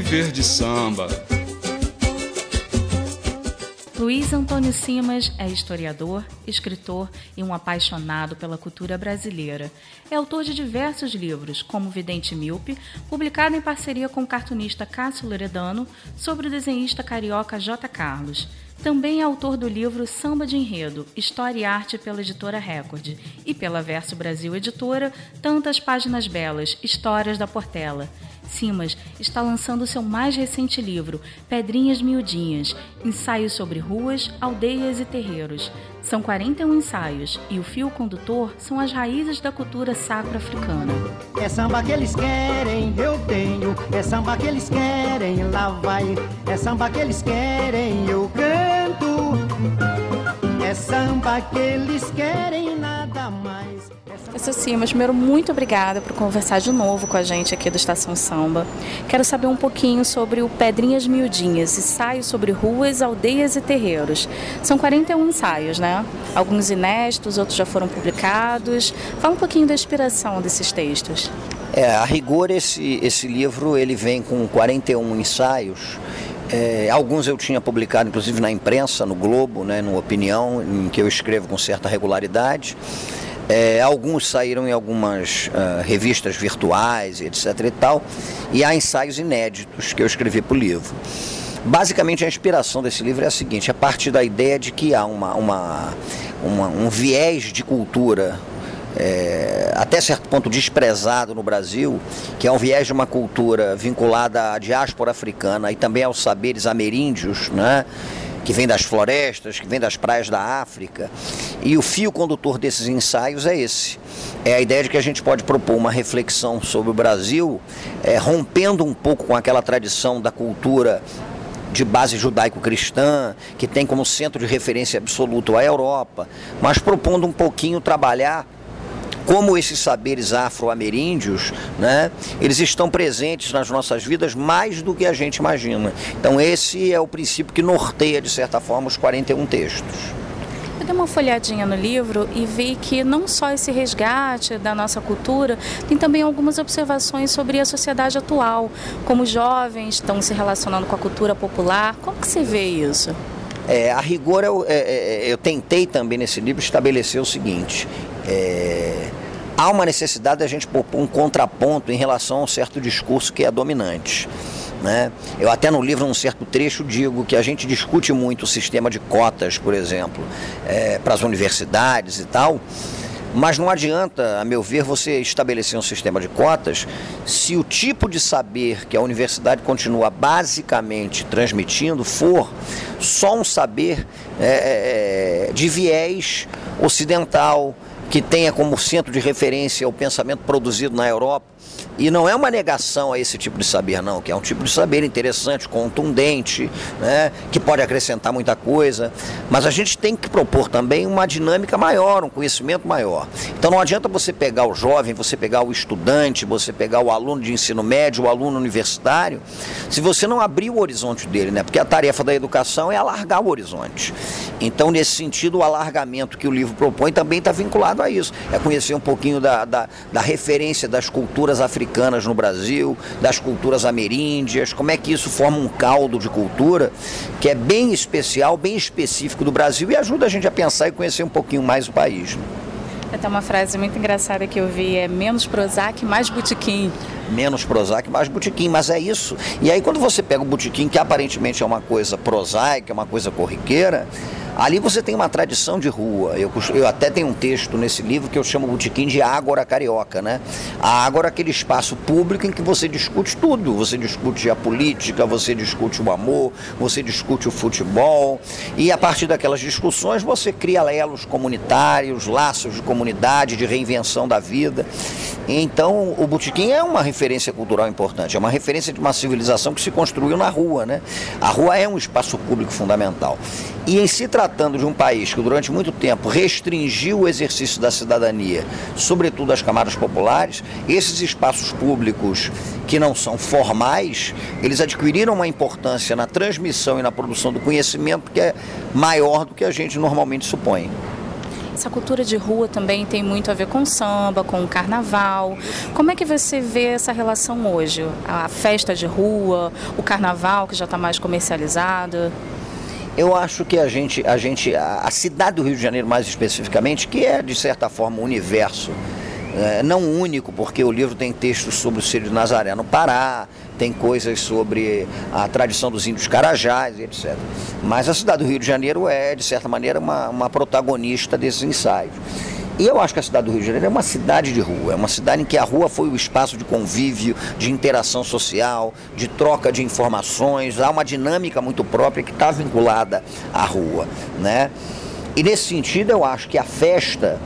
viver de samba. Luiz Antônio Simas é historiador, escritor e um apaixonado pela cultura brasileira. É autor de diversos livros, como Vidente Míope, publicado em parceria com o cartunista Cássio Loredano, sobre o desenhista carioca J. Carlos. Também é autor do livro Samba de Enredo, História e Arte pela editora Record, e pela Verso Brasil Editora, Tantas Páginas Belas, Histórias da Portela. Simas está lançando seu mais recente livro, Pedrinhas Miudinhas, ensaios sobre ruas, aldeias e terreiros. São 41 ensaios e o fio condutor são as raízes da cultura sacro-africana. É samba que eles querem, eu tenho. É samba que eles querem, lá vai. É samba que eles querem, eu canto. É samba que eles querem, nada mais. Professor Simas, primeiro, muito obrigada por conversar de novo com a gente aqui do Estação Samba. Quero saber um pouquinho sobre o Pedrinhas Miudinhas, ensaios sobre ruas, aldeias e terreiros. São 41 ensaios, né? Alguns inéditos, outros já foram publicados. Fala um pouquinho da inspiração desses textos. É, a rigor esse, esse livro ele vem com 41 ensaios é, alguns eu tinha publicado, inclusive na imprensa, no Globo, né, no Opinião, em que eu escrevo com certa regularidade. É, alguns saíram em algumas uh, revistas virtuais, etc. e tal, e há ensaios inéditos que eu escrevi para o livro. Basicamente, a inspiração desse livro é a seguinte: a partir da ideia de que há uma, uma, uma um viés de cultura é, até certo ponto desprezado no Brasil, que é um viés de uma cultura vinculada à diáspora africana e também aos saberes ameríndios, né? Que vem das florestas, que vem das praias da África. E o fio condutor desses ensaios é esse. É a ideia de que a gente pode propor uma reflexão sobre o Brasil, é, rompendo um pouco com aquela tradição da cultura de base judaico-cristã, que tem como centro de referência absoluto a Europa, mas propondo um pouquinho trabalhar como esses saberes afro-ameríndios, né, eles estão presentes nas nossas vidas mais do que a gente imagina. Então esse é o princípio que norteia, de certa forma, os 41 textos. Eu dei uma folhadinha no livro e vi que não só esse resgate da nossa cultura, tem também algumas observações sobre a sociedade atual, como os jovens estão se relacionando com a cultura popular. Como que você vê isso? É, a rigor, eu, é, é, eu tentei também nesse livro estabelecer o seguinte: é, há uma necessidade de a gente pôr um contraponto em relação a um certo discurso que é dominante. Né? Eu até no livro, num certo trecho, digo que a gente discute muito o sistema de cotas, por exemplo, é, para as universidades e tal, mas não adianta, a meu ver, você estabelecer um sistema de cotas se o tipo de saber que a universidade continua basicamente transmitindo for só um saber é, é de viés ocidental, que tenha como centro de referência o pensamento produzido na Europa e não é uma negação a esse tipo de saber, não, que é um tipo de saber interessante, contundente, né, que pode acrescentar muita coisa, mas a gente tem que propor também uma dinâmica maior, um conhecimento maior. Então não adianta você pegar o jovem, você pegar o estudante, você pegar o aluno de ensino médio, o aluno universitário, se você não abrir o horizonte dele, né, porque a tarefa da educação é alargar o horizonte. Então, nesse sentido, o alargamento que o livro propõe também está vinculado a isso, é conhecer um pouquinho da, da, da referência das culturas africanas africanas no Brasil, das culturas ameríndias, como é que isso forma um caldo de cultura que é bem especial, bem específico do Brasil e ajuda a gente a pensar e conhecer um pouquinho mais o país. Né? Até uma frase muito engraçada que eu vi é menos Prozac, mais botequim. Menos Prozac, mais botequim, mas é isso. E aí quando você pega o botequim, que aparentemente é uma coisa prosaica, é uma coisa corriqueira, Ali você tem uma tradição de rua. Eu, eu até tenho um texto nesse livro que eu chamo Botequim de Ágora Carioca, né? A Ágora é aquele espaço público em que você discute tudo. Você discute a política, você discute o amor, você discute o futebol. E a partir daquelas discussões você cria lelos comunitários, laços de comunidade, de reinvenção da vida. Então o Botequim é uma referência cultural importante, é uma referência de uma civilização que se construiu na rua, né? A rua é um espaço público fundamental. E em se tratando de um país que durante muito tempo restringiu o exercício da cidadania, sobretudo as camadas populares, esses espaços públicos que não são formais, eles adquiriram uma importância na transmissão e na produção do conhecimento que é maior do que a gente normalmente supõe. Essa cultura de rua também tem muito a ver com samba, com carnaval. Como é que você vê essa relação hoje? A festa de rua, o carnaval que já está mais comercializado? Eu acho que a gente, a gente, a cidade do Rio de Janeiro mais especificamente, que é de certa forma o universo é, não único, porque o livro tem textos sobre o Círio de Nazaré no Pará, tem coisas sobre a tradição dos índios carajás, etc. Mas a cidade do Rio de Janeiro é, de certa maneira, uma, uma protagonista desses ensaios. E eu acho que a cidade do Rio de Janeiro é uma cidade de rua, é uma cidade em que a rua foi o espaço de convívio, de interação social, de troca de informações, há uma dinâmica muito própria que está vinculada à rua. Né? E nesse sentido eu acho que a festa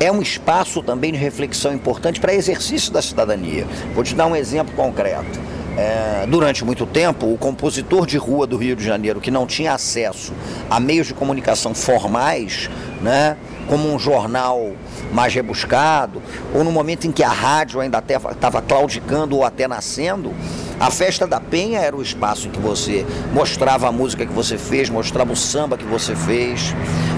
é um espaço também de reflexão importante para exercício da cidadania. Vou te dar um exemplo concreto. É, durante muito tempo, o compositor de rua do Rio de Janeiro, que não tinha acesso a meios de comunicação formais, né, como um jornal mais rebuscado, ou no momento em que a rádio ainda estava claudicando ou até nascendo, a festa da Penha era o espaço em que você mostrava a música que você fez, mostrava o samba que você fez.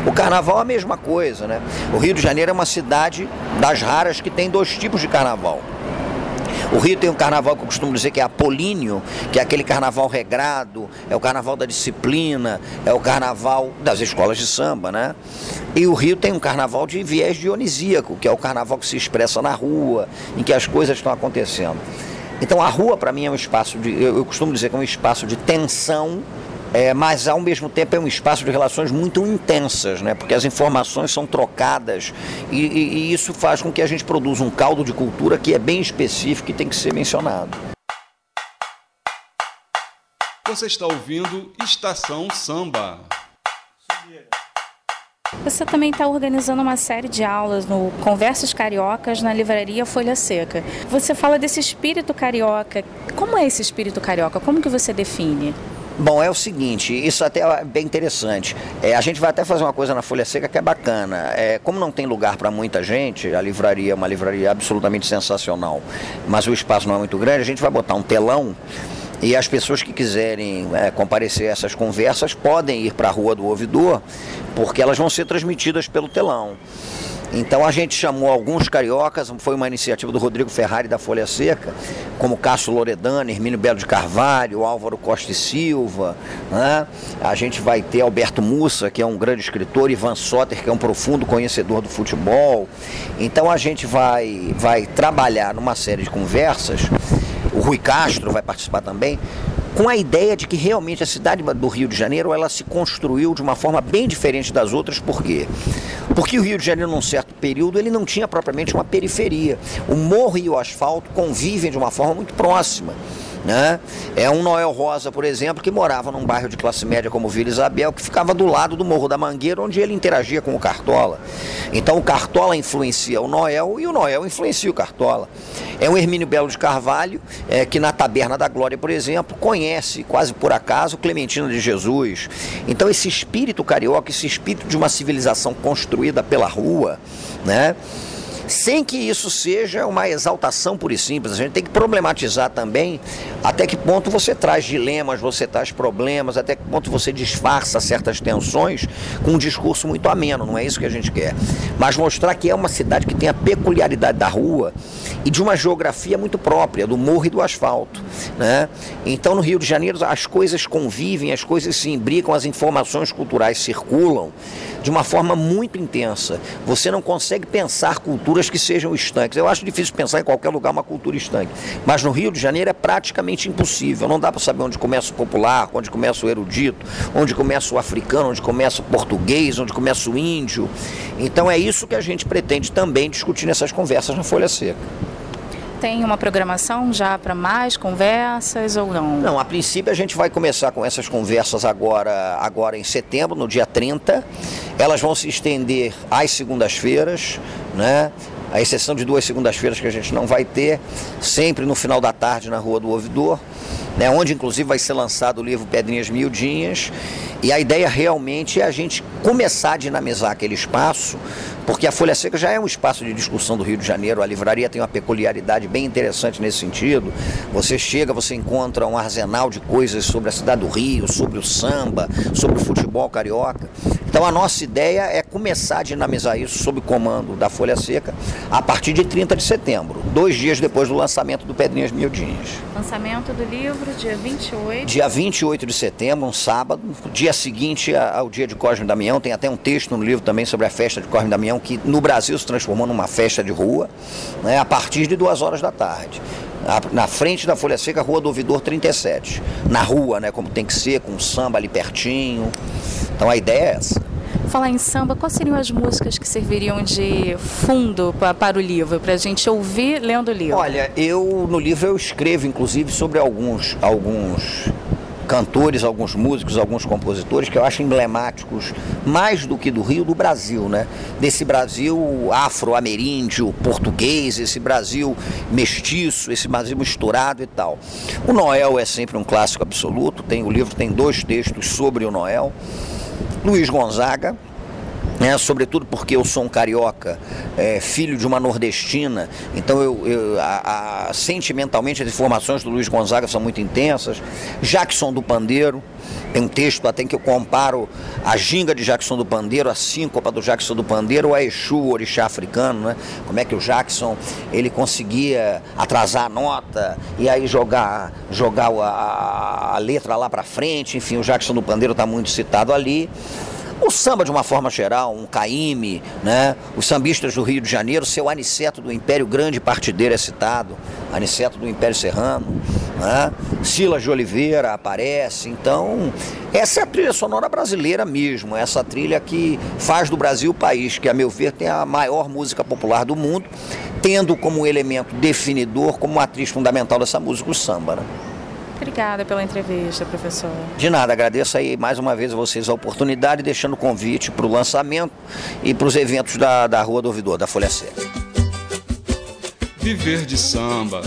O carnaval é a mesma coisa, né? O Rio de Janeiro é uma cidade das raras que tem dois tipos de carnaval. O Rio tem um carnaval que eu costumo dizer que é apolíneo, que é aquele carnaval regrado, é o carnaval da disciplina, é o carnaval das escolas de samba, né? E o Rio tem um carnaval de viés dionisíaco, que é o carnaval que se expressa na rua, em que as coisas estão acontecendo. Então a rua para mim é um espaço de, eu, eu, costumo dizer que é um espaço de tensão, é, mas ao mesmo tempo é um espaço de relações muito intensas, né? Porque as informações são trocadas e, e, e isso faz com que a gente produza um caldo de cultura que é bem específico e tem que ser mencionado. Você está ouvindo Estação Samba. Você também está organizando uma série de aulas no Conversas Cariocas na livraria Folha Seca. Você fala desse espírito carioca. Como é esse espírito carioca? Como que você define? Bom, é o seguinte, isso até é bem interessante. É, a gente vai até fazer uma coisa na Folha Seca que é bacana. É, como não tem lugar para muita gente, a livraria é uma livraria absolutamente sensacional, mas o espaço não é muito grande, a gente vai botar um telão e as pessoas que quiserem é, comparecer a essas conversas podem ir para a Rua do Ouvidor, porque elas vão ser transmitidas pelo telão. Então a gente chamou alguns cariocas, foi uma iniciativa do Rodrigo Ferrari da Folha Seca, como Cássio Loredano, Hermínio Belo de Carvalho, Álvaro Costa e Silva. Né? A gente vai ter Alberto Mussa, que é um grande escritor, Ivan Soter, que é um profundo conhecedor do futebol. Então a gente vai, vai trabalhar numa série de conversas o Rui Castro vai participar também, com a ideia de que realmente a cidade do Rio de Janeiro ela se construiu de uma forma bem diferente das outras, por quê? Porque o Rio de Janeiro, num certo período, ele não tinha propriamente uma periferia. O morro e o asfalto convivem de uma forma muito próxima. Né? É um Noel Rosa, por exemplo, que morava num bairro de classe média como Vila Isabel, que ficava do lado do Morro da Mangueira, onde ele interagia com o Cartola. Então o Cartola influencia o Noel e o Noel influencia o Cartola. É um Hermínio Belo de Carvalho, é, que na Taberna da Glória, por exemplo, conhece, quase por acaso, Clementina de Jesus. Então esse espírito carioca, esse espírito de uma civilização construída pela rua, né? Sem que isso seja uma exaltação pura e simples. A gente tem que problematizar também até que ponto você traz dilemas, você traz problemas, até que ponto você disfarça certas tensões com um discurso muito ameno. Não é isso que a gente quer. Mas mostrar que é uma cidade que tem a peculiaridade da rua e de uma geografia muito própria, do morro e do asfalto. Né? Então, no Rio de Janeiro, as coisas convivem, as coisas se imbricam, as informações culturais circulam de uma forma muito intensa. Você não consegue pensar culturas que sejam estanques. Eu acho difícil pensar em qualquer lugar uma cultura estanque. Mas no Rio de Janeiro é praticamente impossível. Não dá para saber onde começa o popular, onde começa o erudito, onde começa o africano, onde começa o português, onde começa o índio. Então é isso que a gente pretende também discutir nessas conversas na Folha Seca tem uma programação já para mais conversas ou não? Não, a princípio a gente vai começar com essas conversas agora, agora em setembro, no dia 30. Elas vão se estender às segundas-feiras, né? A exceção de duas segundas-feiras que a gente não vai ter, sempre no final da tarde na Rua do Ouvidor, né? onde inclusive vai ser lançado o livro Pedrinhas Miudinhas. E a ideia realmente é a gente começar a dinamizar aquele espaço, porque a Folha Seca já é um espaço de discussão do Rio de Janeiro, a livraria tem uma peculiaridade bem interessante nesse sentido. Você chega, você encontra um arsenal de coisas sobre a cidade do Rio, sobre o samba, sobre o futebol carioca. Então a nossa ideia é começar a dinamizar isso sob comando da Folha Seca a partir de 30 de setembro, dois dias depois do lançamento do Pedrinhas Miudinhas. Lançamento do livro, dia 28. Dia 28 de setembro, um sábado. Dia seguinte ao dia de Cosme Damião, tem até um texto no livro também sobre a festa de Cosme Damião, que no Brasil se transformou numa festa de rua, né, a partir de duas horas da tarde na frente da Folha Seca, Rua do Ouvidor 37. Na rua, né, como tem que ser, com samba ali pertinho. Então a ideia é essa. Falar em samba, quais seriam as músicas que serviriam de fundo para o livro, para a gente ouvir lendo o livro? Olha, eu no livro eu escrevo inclusive sobre alguns, alguns cantores, alguns músicos, alguns compositores que eu acho emblemáticos mais do que do Rio, do Brasil, né? Desse Brasil afro-ameríndio, português, esse Brasil mestiço, esse Brasil misturado e tal. O Noel é sempre um clássico absoluto, tem o livro tem dois textos sobre o Noel. Luiz Gonzaga, né, sobretudo porque eu sou um carioca, é, filho de uma nordestina, então eu, eu a, a, sentimentalmente as informações do Luiz Gonzaga são muito intensas. Jackson do Pandeiro, tem um texto até que eu comparo a ginga de Jackson do Pandeiro, a síncopa do Jackson do Pandeiro, a Exu, o orixá africano, né? Como é que o Jackson ele conseguia atrasar a nota e aí jogar, jogar a, a letra lá para frente. Enfim, o Jackson do Pandeiro está muito citado ali. O samba, de uma forma geral, um caíme, né? os sambistas do Rio de Janeiro, seu Aniceto do Império Grande Partideiro é citado, Aniceto do Império Serrano, né? Silas de Oliveira aparece. Então, essa é a trilha sonora brasileira mesmo, essa trilha que faz do Brasil o país, que, a meu ver, tem a maior música popular do mundo, tendo como elemento definidor, como atriz fundamental dessa música, o samba. Né? Obrigada pela entrevista, professor. De nada, agradeço aí mais uma vez a vocês a oportunidade, deixando o convite para o lançamento e para os eventos da, da Rua do Ouvidor, da Folha Seca. Viver de samba